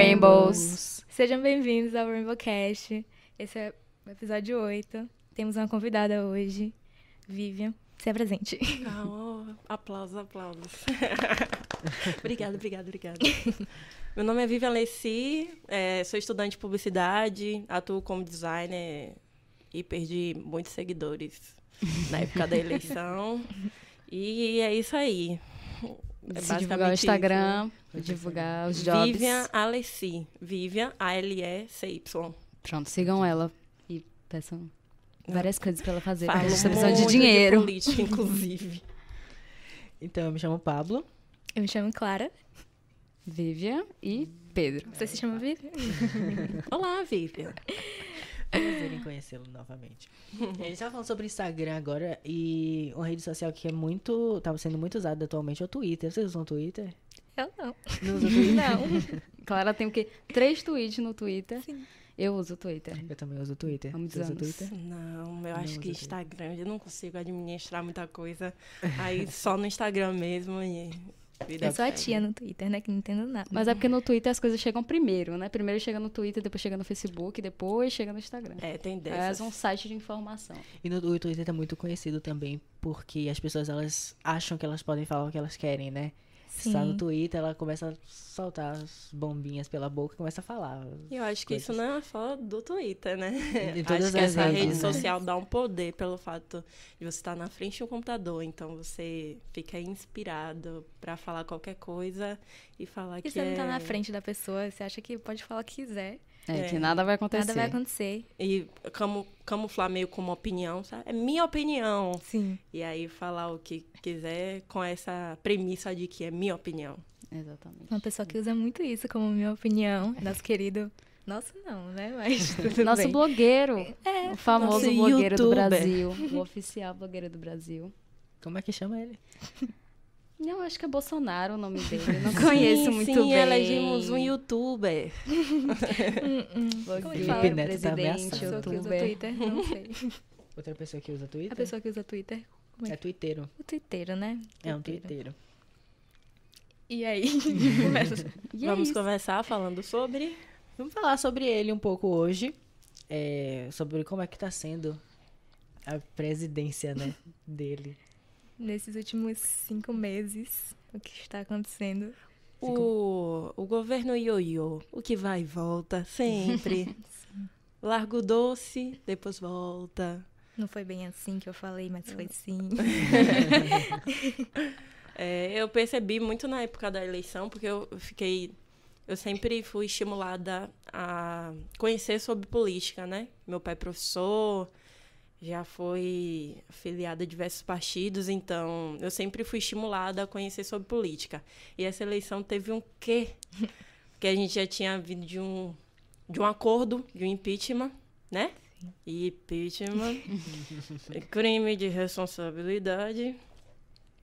Rainbows. Sejam bem-vindos ao Rainbow Cast. Esse é o episódio 8. Temos uma convidada hoje, Vivian. Se apresente. Ah, oh, aplausos, aplausos. obrigada, obrigada, obrigada. Meu nome é Vivian Leci, é, sou estudante de publicidade, atuo como designer e perdi muitos seguidores na época da eleição. E é isso aí. É Se divulgar o Instagram, isso, né? Divulgar os jobs. Vivian Alessi. Vivian, A-L-E-C-Y. Pronto, sigam ela e peçam várias coisas pra ela fazer. Falo a gente tá precisando de dinheiro. De política, inclusive. então, eu me chamo Pablo. Eu me chamo Clara. Vivian e Pedro. Você se chama Vivian? Olá, Vivian. Prazer em conhecê-lo novamente. A gente tava falando sobre Instagram agora e uma rede social que é muito. tá sendo muito usada atualmente é o Twitter. Vocês usam o Twitter? Eu não. Não usa o Twitter? Não. Clara tem o quê? Três tweets no Twitter. Sim. Eu uso o Twitter. Eu também uso o Twitter. Há muitos Você usa o anos. Twitter? Não, eu Não acho que Instagram, eu não consigo administrar muita coisa. Aí só no Instagram mesmo e. vida Eu sou a tia no Twitter, né? Que não entendo nada. Mas é porque no Twitter as coisas chegam primeiro, né? Primeiro chega no Twitter, depois chega no Facebook, depois chega no Instagram. É, tem É dessas. um site de informação. E no, o Twitter é muito conhecido também porque as pessoas elas acham que elas podem falar o que elas querem, né? Sim. Está no Twitter, ela começa a soltar as bombinhas pela boca e começa a falar. Eu acho que isso coisas. não é só do Twitter, né? De todas acho que as essa redes, rede né? social dá um poder pelo fato de você estar na frente de um computador. Então você fica inspirado pra falar qualquer coisa e falar E que você não tá é- na frente da pessoa, você acha que pode falar o que quiser. É, É. que nada vai acontecer. Nada vai acontecer. E camu camuflar meio como opinião, sabe? É minha opinião. Sim. E aí falar o que quiser com essa premissa de que é minha opinião. Exatamente. Uma pessoa que usa muito isso como minha opinião. Nosso querido. Nosso não, né? Mas tudo Nosso bem. blogueiro. É, o famoso blogueiro do youtuber. Brasil. O oficial blogueiro do Brasil. Como é que chama ele? Não, acho que é Bolsonaro o nome dele. Eu não conheço sim, muito sim, bem. elegemos um youtuber. Como ele fala? Neto tá presidente, usa youtuber. Twitter, não sei. Outra pessoa que usa Twitter? A pessoa que usa Twitter, como é É twitteiro. O twitteiro, né? É um Twitteiro. E aí? E é Vamos isso. conversar falando sobre. Vamos falar sobre ele um pouco hoje. é, sobre como é que tá sendo a presidência, né, dele. Nesses últimos cinco meses, o que está acontecendo? O, o governo ioiô, o que vai e volta, sempre. Larga o doce, depois volta. Não foi bem assim que eu falei, mas foi sim. É, eu percebi muito na época da eleição, porque eu fiquei. Eu sempre fui estimulada a conhecer sobre política, né? Meu pai é professor, já foi afiliado a diversos partidos, então eu sempre fui estimulada a conhecer sobre política. E essa eleição teve um quê? Porque a gente já tinha vindo de um, de um acordo, de um impeachment, né? E impeachment, crime de responsabilidade.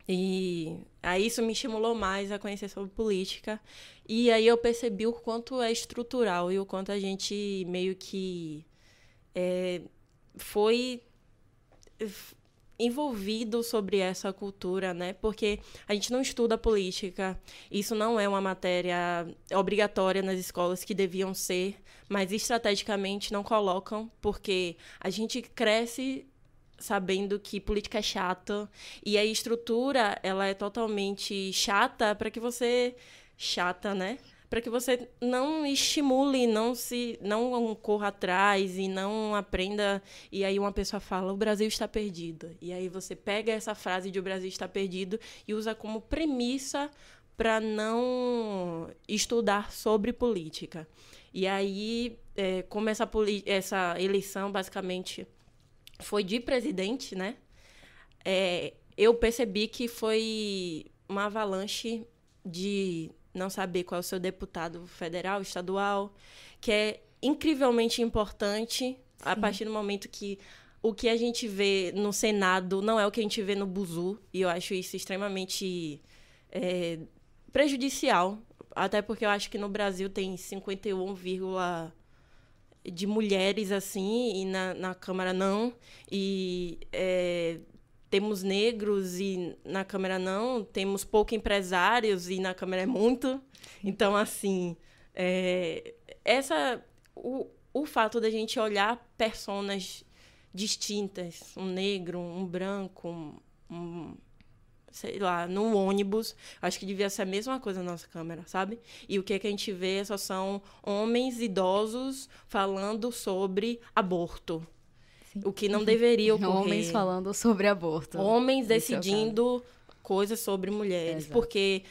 E aí isso me estimulou mais a conhecer sobre política. E aí eu percebi o quanto é estrutural e o quanto a gente meio que é, foi envolvido sobre essa cultura, né? Porque a gente não estuda política. Isso não é uma matéria obrigatória nas escolas que deviam ser, mas estrategicamente não colocam, porque a gente cresce sabendo que política é chata e a estrutura ela é totalmente chata para que você chata, né? Para que você não estimule, não se não corra atrás e não aprenda e aí uma pessoa fala o Brasil está perdido. E aí você pega essa frase de o Brasil está perdido e usa como premissa para não estudar sobre política. E aí, é, como essa, essa eleição basicamente foi de presidente, né? É, eu percebi que foi uma avalanche de não saber qual é o seu deputado federal, estadual, que é incrivelmente importante a partir do momento que o que a gente vê no Senado não é o que a gente vê no Buzu, e eu acho isso extremamente é, prejudicial, até porque eu acho que no Brasil tem 51, de mulheres assim, e na, na Câmara não. E é, temos negros e na Câmara não. Temos pouco empresários e na Câmara é muito. Então, assim, É, essa, o, o fato da gente olhar personas distintas, um negro, um branco, um, um sei lá, no ônibus, acho que devia ser a mesma coisa na nossa câmera, sabe? E o que, é que a gente vê só são homens idosos falando sobre aborto. Sim. O que não deveria ocorrer. Homens falando sobre aborto. Homens é decidindo coisas sobre mulheres. Exato. Porque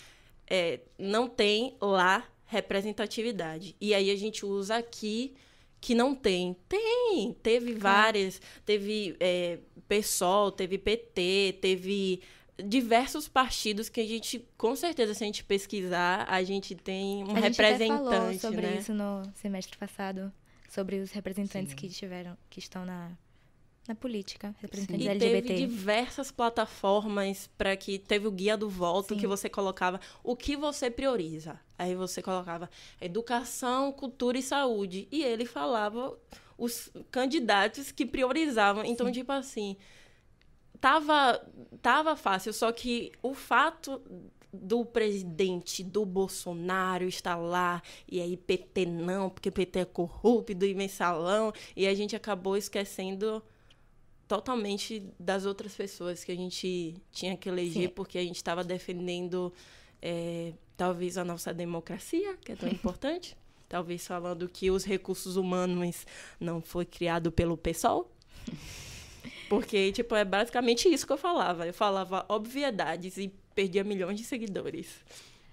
é, não tem lá representatividade. E aí a gente usa aqui que não tem. Tem! Teve várias. Teve é, PSOL, teve PT, teve diversos partidos que a gente, com certeza, se a gente pesquisar, a gente tem um a gente até falou representante, sobre né? isso no semestre passado, sobre os representantes que tiveram, que estão na, na política, representantes E LGBT. teve diversas plataformas para que teve o guia do voto Sim. que você colocava o que você prioriza. Aí você colocava educação, cultura e saúde. E ele falava os candidatos que priorizavam. Então, tipo assim, tava, tava fácil, só que o fato do presidente, do Bolsonaro estar lá, e aí PT não, porque PT é corrupto e mensalão, e a gente acabou esquecendo totalmente das outras pessoas que a gente tinha que eleger, Sim. porque a gente estava defendendo é, talvez a nossa democracia, que é tão importante, talvez falando que os recursos humanos não foi criado pelo PSOL. Porque, tipo, é basicamente isso que eu falava. Eu falava obviedades e perdia milhões de seguidores.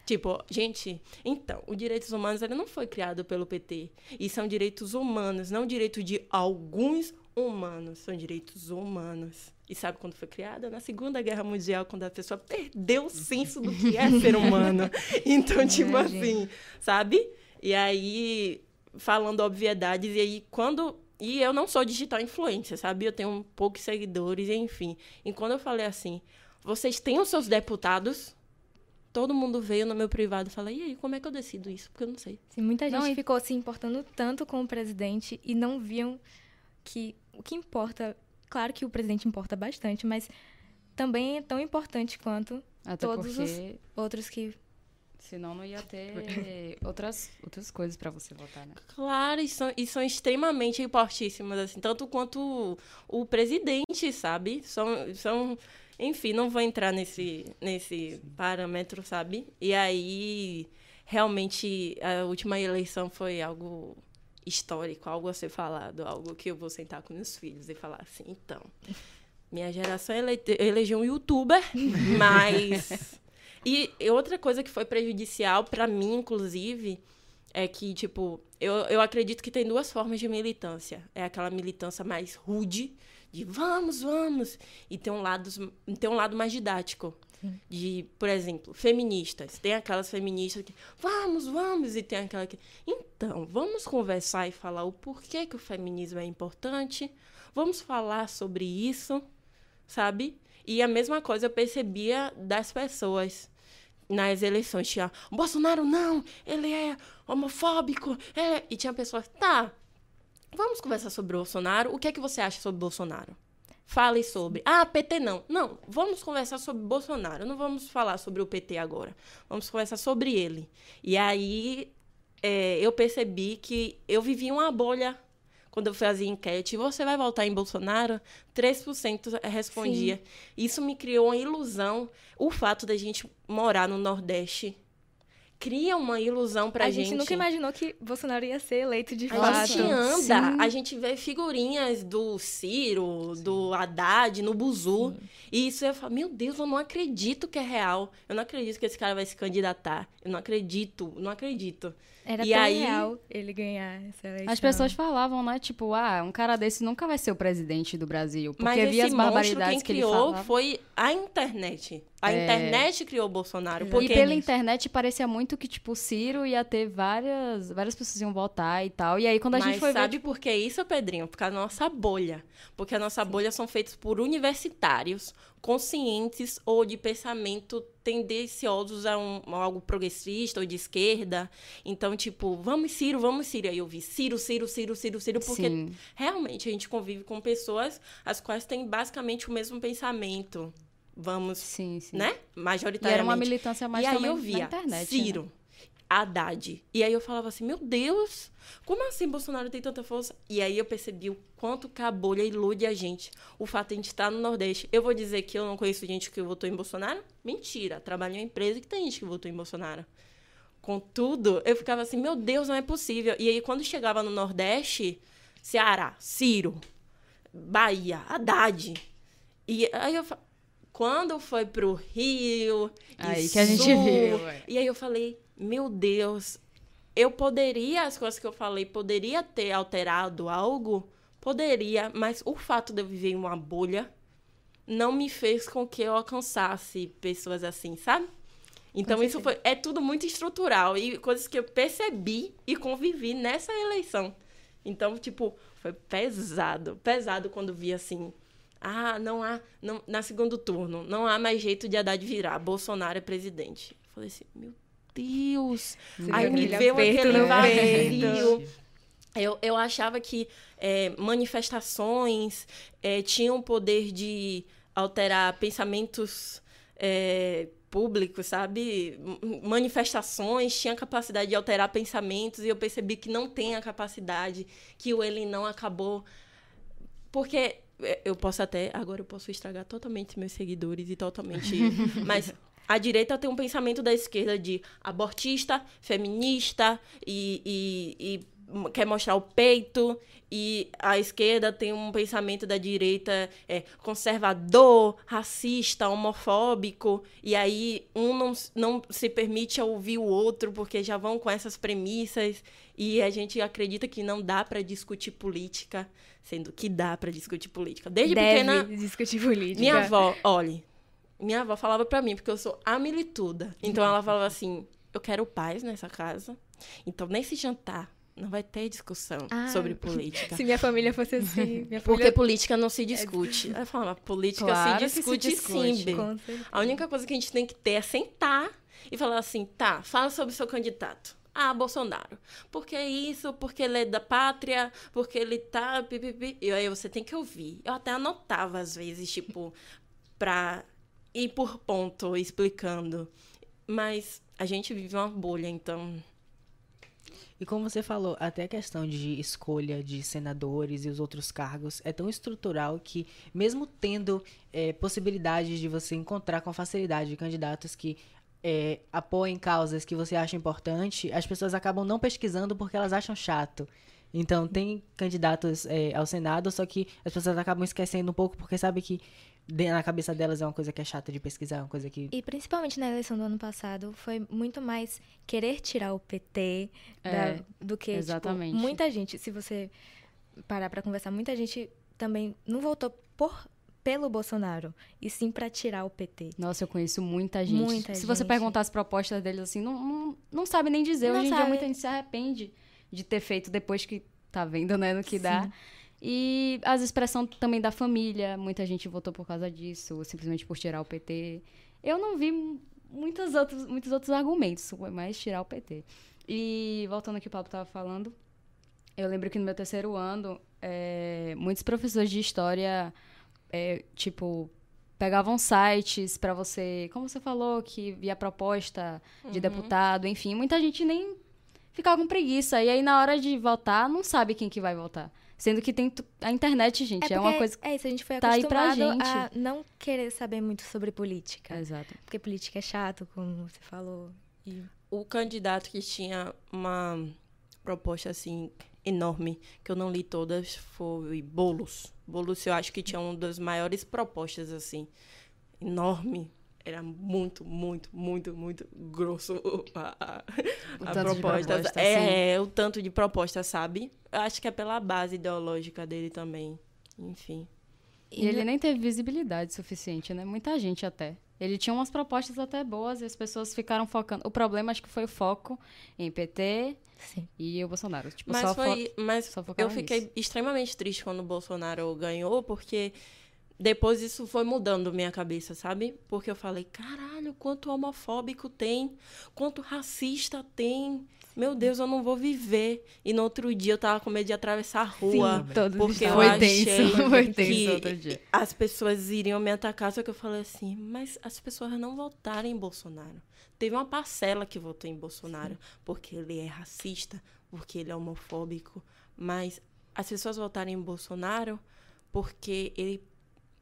Tipo, gente, então, os direitos humanos ele não foi criado pelo PT. E são direitos humanos, não direito de alguns humanos. São direitos humanos. E sabe quando foi criada? Na Segunda Guerra Mundial, quando a pessoa perdeu o senso do que é ser humano. Então, tipo Imagina. assim, sabe? E aí, falando obviedades, e aí quando. E eu não sou digital influencer, sabe? Eu tenho poucos seguidores, enfim. E quando eu falei assim, vocês têm os seus deputados? Todo mundo veio no meu privado e falou, e aí, como é que eu decido isso? Porque eu não sei. Sim, muita gente Não, ficou se importando tanto com o presidente e não viam que o que importa. Claro que o presidente importa bastante, mas também é tão importante quanto Até Todos porque outros que. senão não ia ter outras, outras coisas pra você votar, né? Claro, e são, e são extremamente importantíssimas, assim, tanto quanto o, o presidente, sabe? São, são, enfim, não vou entrar nesse, nesse parâmetro, sabe? E aí, realmente, a última eleição foi algo histórico, algo a ser falado, algo que eu vou sentar com meus filhos e falar assim, então, minha geração ele, elegeu um youtuber, mas... E outra coisa que foi prejudicial pra mim, inclusive, é que, tipo, eu, eu acredito que tem duas formas de militância. É aquela militância mais rude, de vamos, vamos. E tem um lado, tem um lado mais didático. De, por exemplo, feministas. Tem aquelas feministas que, vamos, vamos. E tem aquela que, então, vamos conversar e falar o porquê que o feminismo é importante. Vamos falar sobre isso, sabe? E a mesma coisa eu percebia das pessoas nas eleições. Tinha, Bolsonaro não, ele é homofóbico. é-" E tinha pessoas, tá, vamos conversar sobre o Bolsonaro. O que é que você acha sobre Bolsonaro? Fale sobre. Ah, PT não. Não, vamos conversar sobre Bolsonaro. Não vamos falar sobre o PT agora. Vamos conversar sobre ele. E aí é, eu percebi que eu vivia uma bolha quando eu fazia enquete. Você vai votar em Bolsonaro? 3% respondia. Isso me criou uma ilusão. O fato da gente morar no Nordeste cria uma ilusão pra a gente. gente nunca imaginou que Bolsonaro ia ser eleito de A fato. gente anda, Sim. a gente vê figurinhas do Ciro, do Haddad, no Buzu. E isso eu falo, meu Deus, eu não acredito que é real. Eu não acredito que esse cara vai se candidatar. Eu não acredito, não acredito. Era E aí- real ele ganhar essa eleição. As pessoas falavam, né? Tipo, ah, um cara desse nunca vai ser o presidente do Brasil. Porque Mas via as barbaridades quem que ele criou falava. foi a internet. A É. internet criou o Bolsonaro. E Porque pela internet parecia muito que, tipo, o Ciro ia ter várias. Várias pessoas iam votar e tal. E aí, quando a Mas gente foi sabe ver. por que isso, Pedrinho? Por causa da nossa bolha. Porque a nossa bolha são feitos por universitários conscientes ou de pensamento tendenciosos a, um, a algo progressista ou de esquerda. Então, tipo, vamos Ciro, vamos Ciro. Aí eu vi Ciro, Ciro, Ciro, Ciro, Ciro, porque Sim. realmente a gente convive com pessoas as quais têm basicamente o mesmo pensamento. Vamos, Sim, sim. né? E Majoritariamente. era uma militância mais e aí eu via internet. né? Haddad. E aí eu falava assim, meu Deus, como assim Bolsonaro tem tanta força? E aí eu percebi o quanto que a bolha ilude a gente. O fato de a gente estar no Nordeste. Eu vou dizer que eu não conheço gente que votou em Bolsonaro? Mentira. Trabalho em uma empresa que tem gente que votou em Bolsonaro. Contudo, eu ficava assim, meu Deus, não é possível. E aí quando chegava no Nordeste, Ceará, Ciro, Bahia, Haddad. E aí eu quando foi pro Rio, aí que a gente viu. E aí eu falei, meu Deus, eu poderia, as coisas que eu falei, poderia ter alterado algo? Poderia, mas o fato de eu viver em uma bolha não me fez com que eu alcançasse pessoas assim, sabe? Então isso foi é tudo muito estrutural e coisas que eu percebi e convivi nessa eleição. Então, tipo, foi pesado, pesado quando vi assim, ah, não há, não, na segundo turno, não há mais jeito de Haddad virar, Bolsonaro é presidente. Eu falei assim, meu Deus. Você Aí me veio aquele no vazio. Eu, eu achava que é, manifestações é, tinham o poder de alterar pensamentos é, públicos, sabe? Manifestações tinham capacidade de alterar pensamentos e eu percebi que não tem a capacidade, que o ele não acabou. Porque é, eu posso até, agora eu posso estragar totalmente meus seguidores e totalmente. mas a direita tem um pensamento da esquerda de abortista, feminista e, e- e quer mostrar o peito. E a esquerda tem um pensamento da direita é, conservador, racista, homofóbico. E aí um não, não se permite ouvir o outro porque já vão com essas premissas. E a gente acredita que não dá para discutir política, sendo que dá para discutir política. Desde Deve pequena. discutir política. Minha avó, olhe, minha avó falava pra mim, porque eu sou a milituda. Então ela falava assim: eu quero paz nessa casa. Então nesse jantar não vai ter discussão Ah, sobre política. Se minha família fosse assim, minha Porque família... política não se discute. Ela falava, política Claro se que se discute, discute. sim. A única coisa que a gente tem que ter é sentar e falar assim, tá, fala sobre seu candidato. Ah, Bolsonaro. Porque isso, porque ele é da pátria, porque ele tá. Pipipi. E aí você tem que ouvir. Eu até anotava, às vezes, tipo, pra ir por ponto, explicando. Mas a gente vive uma bolha, então. E como você falou, até a questão de escolha de senadores e os outros cargos é tão estrutural que, mesmo tendo eh, possibilidades de você encontrar com facilidade candidatos que eh, apoiem causas que você acha importante, as pessoas acabam não pesquisando porque elas acham chato. Então, tem candidatos eh, ao Senado, só que as pessoas acabam esquecendo um pouco porque sabe que na cabeça delas é uma coisa que é chata de pesquisar, é uma coisa que E principalmente na eleição do ano passado, foi muito mais querer tirar o PT da- É, do que, tipo, exatamente. muita gente, se você parar pra conversar, muita gente também não votou por, pelo Bolsonaro, e sim pra tirar o PT. Nossa, eu conheço muita gente. Muita Se você gente. perguntar as propostas deles assim, não, não, não sabe nem dizer. Não Hoje em dia sabe. muita gente se arrepende de ter feito depois que tá vendo, né, no que dá. E as expressões também da família, muita gente votou por causa disso, simplesmente por tirar o PT. Eu não vi mu- muitos outros, muitos outros argumentos, foi mais tirar o PT. E voltando ao que o Pablo estava falando, eu lembro que no meu terceiro ano, eh, muitos professores de história, eh, tipo, pegavam sites para você, como você falou, que via proposta de deputado, enfim, muita gente nem ficava com preguiça. E aí, na hora de votar, não sabe quem que vai votar. Sendo que tem a internet, gente, é, uma porque coisa... É isso, a gente foi tá aí acostumado pra a não querer saber muito sobre política. Exato. Porque política é chato, como você falou. E O candidato que tinha uma proposta assim enorme, que eu não li todas, foi Bolos. Bolos eu acho que tinha uma das maiores propostas assim, enorme. Era muito, muito, muito, muito grosso a, a, proposta. proposta, é, o tanto de proposta, sabe? Eu acho que é pela base ideológica dele também. Enfim. E ele nem teve visibilidade suficiente, né? Muita gente até. Ele tinha umas propostas até boas e as pessoas ficaram focando. O problema acho que foi o foco em PT Sim. e o Bolsonaro. Tipo, Mas só fo- foi, mas só eu fiquei nisso. extremamente triste quando o Bolsonaro ganhou, porque depois isso foi mudando minha cabeça, sabe? Porque eu falei, caralho, quanto homofóbico tem, quanto racista tem. Meu Deus, eu não vou viver. E no outro dia eu tava com medo de atravessar a rua. Sim, todos porque eu Foi achei tenso, foi tenso que outro dia. as pessoas iriam me atacar, só que eu falei assim, mas as pessoas não votaram em Bolsonaro. Teve uma parcela que votou em Bolsonaro porque ele é racista, porque ele é homofóbico, mas as pessoas votaram em Bolsonaro porque ele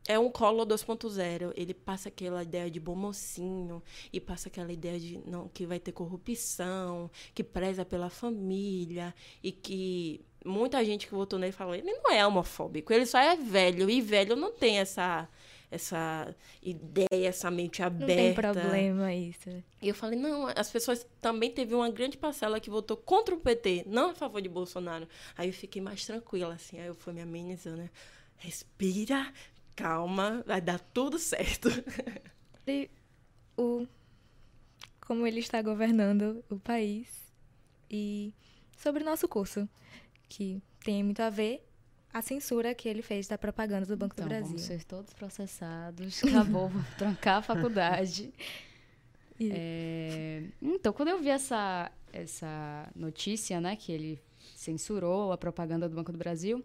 é um colo 2.0. Ele passa aquela ideia de bom mocinho e passa aquela ideia de não que vai ter corrupção, que preza pela família e que muita gente que votou nele falou, ele não é homofóbico, ele só é velho e velho não tem essa essa ideia, essa mente Não aberta. tem problema isso. E eu falei, não, as pessoas também teve uma grande parcela que votou contra o PT, não a favor de Bolsonaro. Aí eu fiquei mais tranquila, assim, aí eu fui me amenizando, né? Respira, calma, vai dar tudo certo. E o como ele está governando o país e sobre o nosso curso, que tem muito a ver a censura que ele fez da propaganda do Banco Então, do Brasil. vamos ser todos processados. Acabou, vou trancar a faculdade. É, Então, quando eu vi essa, essa notícia, né, que ele censurou a propaganda do Banco do Brasil,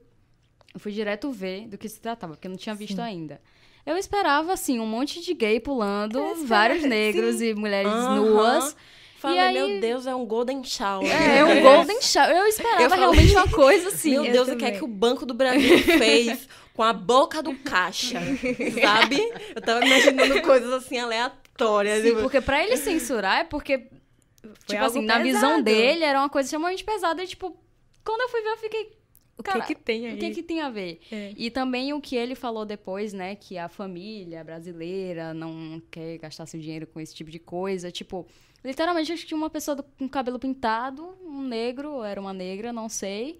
eu fui direto ver do que se tratava, porque eu não tinha visto Sim. ainda. Eu esperava, assim, um monte de gay pulando, vários negros e mulheres nuas. Falei, aí- meu Deus, é um Golden Shower. É, um golden shower. Eu esperava Eu falei- realmente uma coisa assim. Meu eu Deus, o que é que o Banco do Brasil fez com a boca do caixa, sabe? Eu tava imaginando coisas assim aleatórias. Sim, porque pra ele censurar é porque, tipo algo assim, na visão pesado. dele era uma coisa extremamente pesada. E, tipo, quando eu fui ver, eu fiquei, O Cara, que que tem aí? o que que tem a ver? É. E também o que ele falou depois, né? Que a família brasileira não quer gastar seu dinheiro com esse tipo de coisa. Tipo, literalmente acho que tinha uma pessoa com cabelo pintado, um negro, era uma negra, não sei.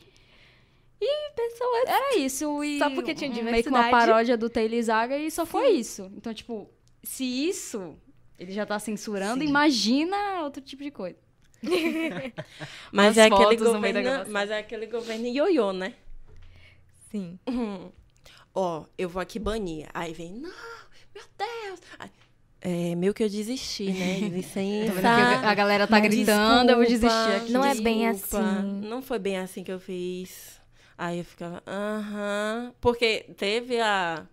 E pessoas. Era isso. E Só porque tinha um- Meio que uma diversidade. paródia do Taylor Zaga e só foi isso. Então, tipo, se isso ele já tá censurando, Sim. imagina outro tipo de coisa. Mas Umas é, aquele governo, mas é aquele governo ioiô, né? Sim. Ó, eu vou aqui banir. Aí vem, não, meu Deus. Aí, é, meio que eu desisti, né? Licença. a galera tá gritando, eu vou desistir Desculpa, aqui. Não é bem desculpa. assim. Não foi bem assim que eu fiz. Aí eu ficava, aham. Porque teve a.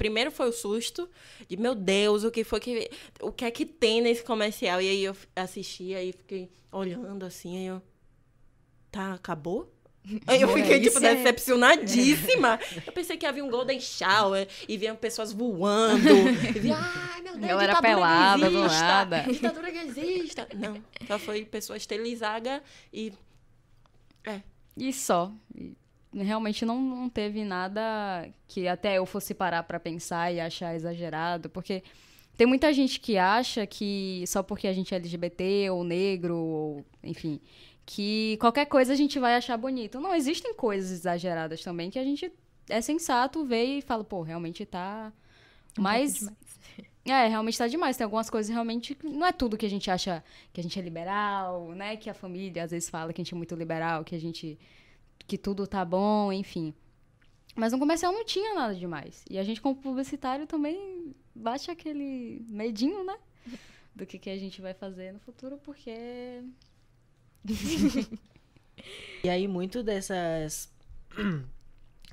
Primeiro foi o susto de, meu Deus, o que foi que. O que é que tem nesse comercial? E aí eu assisti, aí fiquei olhando assim, aí eu. Tá, acabou? Aí eu É, fiquei, tipo, isso é- decepcionadíssima. Eu pensei que havia um Golden Shower e vinham pessoas voando. E via, ai, meu Deus, Galera ditadura pelada nada." Ditadura que exista. Não, só foi pessoas Telizaga e E só. E realmente não, não teve nada que até eu fosse parar pra pensar e achar exagerado, porque tem muita gente que acha que só porque a gente é LGBT ou negro, ou, enfim, que qualquer coisa a gente vai achar bonito. Não, existem coisas exageradas também que a gente é sensato ver e fala, pô, realmente tá. Mas é, realmente tá demais. Tem algumas coisas realmente. Não é tudo que a gente acha que a gente é liberal, né? Que a família às vezes fala que a gente é muito liberal, que a gente. Que tudo tá bom, enfim. Mas no comercial não tinha nada demais. E a gente, como publicitário, também bate aquele medinho, né? Do que, que a gente vai fazer no futuro, porque. E aí, muito dessas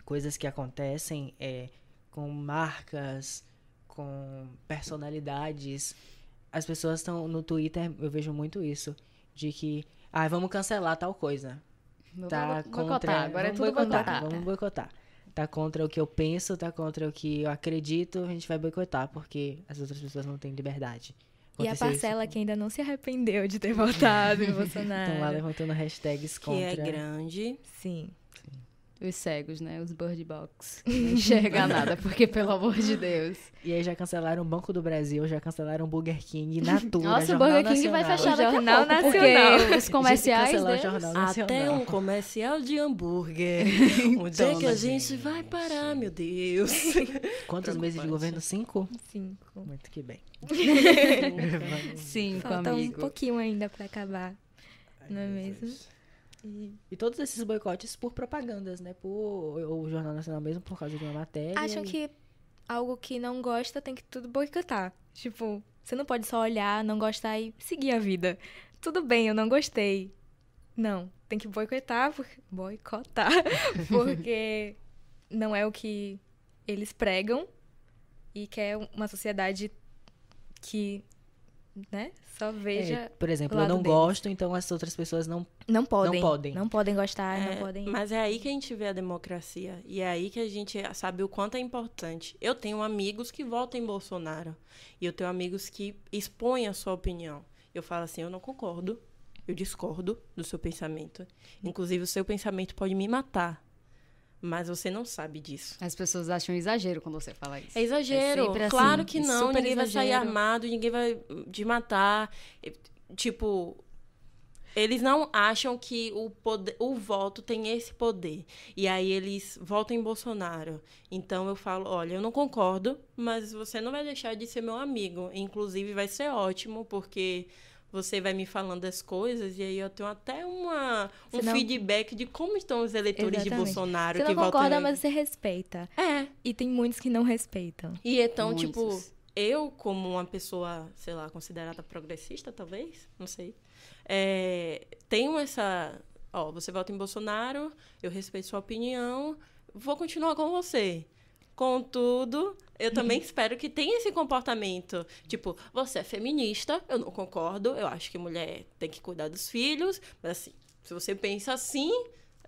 coisas que acontecem é, com marcas, com personalidades, as pessoas estão no Twitter, eu vejo muito isso, de que, ah, vamos cancelar tal coisa. Tá contra. boicotar. Agora é vamos tudo boicotar, boicotar. Vamos boicotar. Tá contra o que eu penso, tá contra o que eu acredito, a gente vai boicotar, porque as outras pessoas não têm liberdade. E a isso parcela com- que ainda não se arrependeu de ter votado em Bolsonaro. Estão lá levantando hashtags que contra. é grande. Sim. Os cegos, né? Os bird box. Não enxerga nada, porque, pelo amor de Deus. E aí já cancelaram o Banco do Brasil, já cancelaram o Burger King, Natura, Nossa, o Burger King vai fechar O Jornal pouco, Nacional. porque os comerciais deles... Jornal Até Nacional. um comercial de hambúrguer. Onde é que a gente vai parar, meu Deus? Quantos meses de governo? Cinco? Cinco. Muito que bem. Cinco, Falta um amigo. pouquinho ainda pra acabar. Não é mesmo? E E todos esses boicotes por propagandas, né? Por o Jornal Nacional mesmo, por causa de uma matéria. acham e- que algo que não gosta, tem que tudo boicotar. Tipo, você não pode só olhar, não gostar e seguir a vida. Tudo bem, eu não gostei. Não, tem que boicotar, boicotar, porque não é o que eles pregam e quer uma sociedade que, né, só veja. É, por exemplo, eu não deles. gosto, então as outras pessoas não. Não podem. Não podem. Não podem gostar, É, não podem. Mas é aí que a gente vê a democracia. E é aí que a gente sabe o quanto é importante. Eu tenho amigos que votam em Bolsonaro. E eu tenho amigos que expõem a sua opinião. Eu falo assim, eu não concordo. Eu discordo do seu pensamento. Inclusive, o seu pensamento pode me matar. Mas você não sabe disso. As pessoas acham exagero quando você fala isso. É exagero. É assim, claro que não. super Ninguém vai sair exagero. armado, ninguém vai te matar. Tipo, eles não acham que o, poder, o voto tem esse poder. E aí eles votam em Bolsonaro. Então eu falo, olha, eu não concordo, mas você não vai deixar de ser meu amigo. Inclusive vai ser ótimo, porque você vai me falando as coisas e aí eu tenho até uma, um não- feedback de como estão os eleitores de Exatamente. Bolsonaro Você que não votam concorda, em- mas você respeita. É. E tem muitos que não respeitam. E então, tipo, Muitos. eu, como uma pessoa, sei lá, considerada progressista, talvez, não sei, é, tenho essa. Ó, você vota em Bolsonaro, eu respeito sua opinião, vou continuar com você. Contudo, eu também espero que tenha esse comportamento. Tipo, você é feminista, eu não concordo, eu acho que mulher tem que cuidar dos filhos, mas assim, se você pensa assim,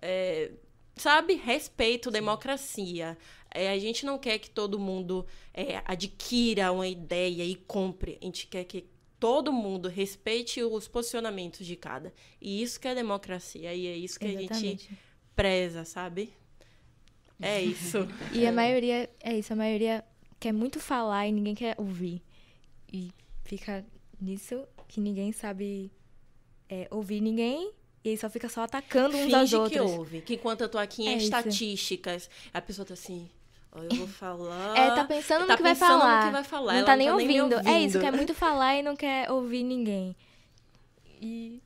é, sabe, respeito, democracia. É, a gente não quer que todo mundo é, adquira uma ideia e compre. A gente quer que todo mundo respeite os posicionamentos de cada. E isso que é democracia. E é isso que a gente Exatamente. preza, sabe? É isso. E a maioria, é isso, a maioria quer muito falar e ninguém quer ouvir. E fica nisso que ninguém sabe é, ouvir ninguém e só fica só atacando uns aos Finge que outros. ouve. Que enquanto eu tô aqui em É isso. estatísticas, a pessoa tá assim, eu vou falar. É, tá pensando tá no que vai pensando no falar. que vai falar, Não tá não nem tá nem me ouvindo. É isso, ouvindo. quer muito falar e não quer ouvir ninguém. E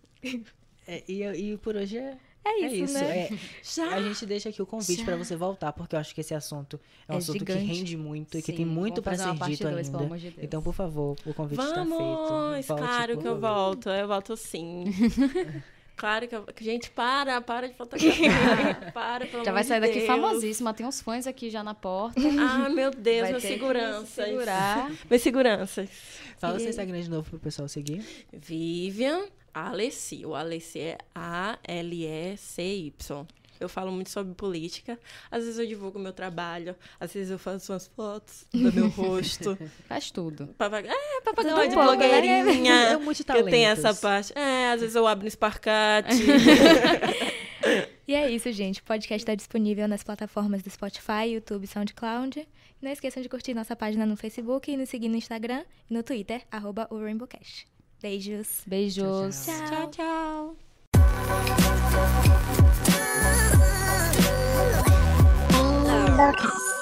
É, e, e por hoje é. é É isso, isso, né? é. Já. A gente deixa aqui o convite Já. pra você voltar, porque eu acho que esse assunto é um É assunto gigante. que rende muito e que tem muito vamos pra fazer uma ser parte dito dois, pelo ainda. amor de Deus. Então, por favor, o convite está feito. Vamos! Volte claro que eu volto, eu volto sim. claro que eu. Gente, para, para de fotografar. para, pelo Já vai de sair daqui Deus. famosíssima. Tem uns fãs aqui já na porta. Ah, meu Deus, Vai meu segurança. segurar. Meu segurança. Fala seu Instagram de novo pro pessoal seguir. Vivian Alessi. O Alessi é A-L-E-C-Y. Eu falo muito sobre política. Às vezes eu divulgo meu trabalho. Às vezes eu faço umas fotos do meu rosto. Faz tudo. Papag... É, papagaio Tudo de bom, né? blogueirinha. É Que eu tenho essa parte. É, às vezes eu abro no Sparkat. E é isso, gente. O podcast está disponível nas plataformas do Spotify, YouTube SoundCloud. Não esqueçam de curtir nossa página no Facebook e nos seguir no Instagram e no Twitter, arroba o Rainbowcast. Beijos. Beijos. Tchau, tchau, tchau. Rainbow Darkness.